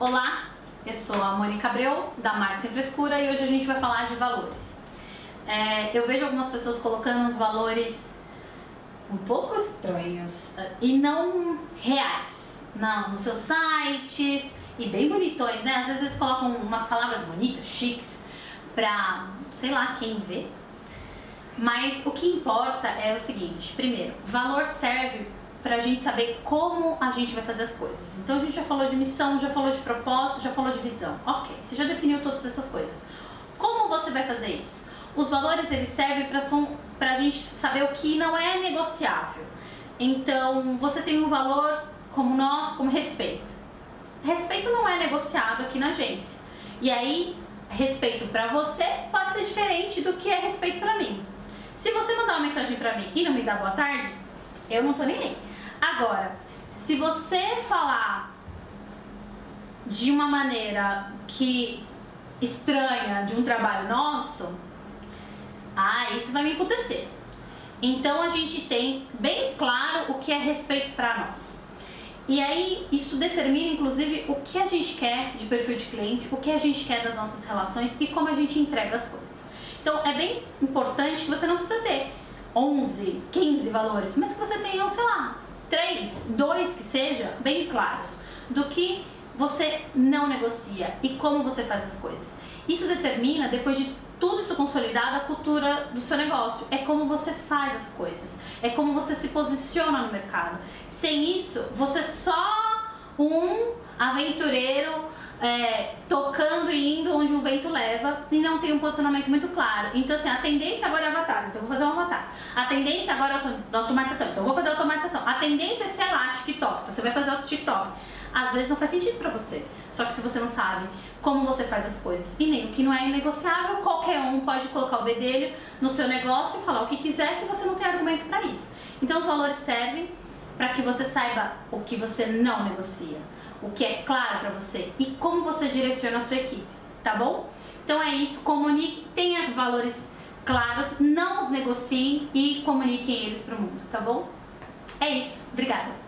Olá, eu sou a Mônica Abreu, da Marte Sem Frescura, e hoje a gente vai falar de valores. É, eu vejo algumas pessoas colocando uns valores um pouco estranhos eh, e não reais não, nos seus sites e bem bonitões, né? Às vezes eles colocam umas palavras bonitas, chiques, pra sei lá quem vê. Mas o que importa é o seguinte: primeiro, valor serve pra gente saber como a gente vai fazer as coisas. Então a gente já falou de missão, já falou de propósito, já falou de visão. Ok, você já definiu todas essas coisas. Como você vai fazer isso? Os valores eles servem para para a gente saber o que não é negociável. Então você tem um valor como nós, como respeito. Respeito não é negociado aqui na agência. E aí respeito para você pode ser diferente do que é respeito para mim. Se você mandar uma mensagem para mim e não me dar boa tarde, eu não tô nem aí. Agora, se você falar de uma maneira que estranha de um trabalho nosso, ah, isso vai me emputecer. Então a gente tem bem claro o que é respeito para nós. E aí isso determina inclusive o que a gente quer de perfil de cliente, o que a gente quer das nossas relações e como a gente entrega as coisas. Então é bem importante que você não precisa ter 11, 15 valores, mas que você tenha, sei lá, três, dois que seja, bem claros, do que você não negocia e como você faz as coisas. Isso determina, depois de tudo isso consolidado, a cultura do seu negócio. É como você faz as coisas, é como você se posiciona no mercado. Sem isso, você é só um aventureiro é, tocando e indo onde o vento leva e não tem um posicionamento muito claro. Então, assim, a tendência agora é avatar, então vou fazer um avatar. A tendência agora é automatização, então vou fazer automatização. A tendência é ser lá TikTok, então você vai fazer o TikTok. Às vezes não faz sentido para você. Só que se você não sabe como você faz as coisas e nem o que não é inegociável, qualquer um pode colocar o bedelho no seu negócio e falar o que quiser que você não tem argumento para isso. Então os valores servem para que você saiba o que você não negocia o que é claro para você e como você direciona a sua equipe, tá bom? Então é isso, comunique, tenha valores claros, não os negociem e comuniquem eles para o mundo, tá bom? É isso, obrigada!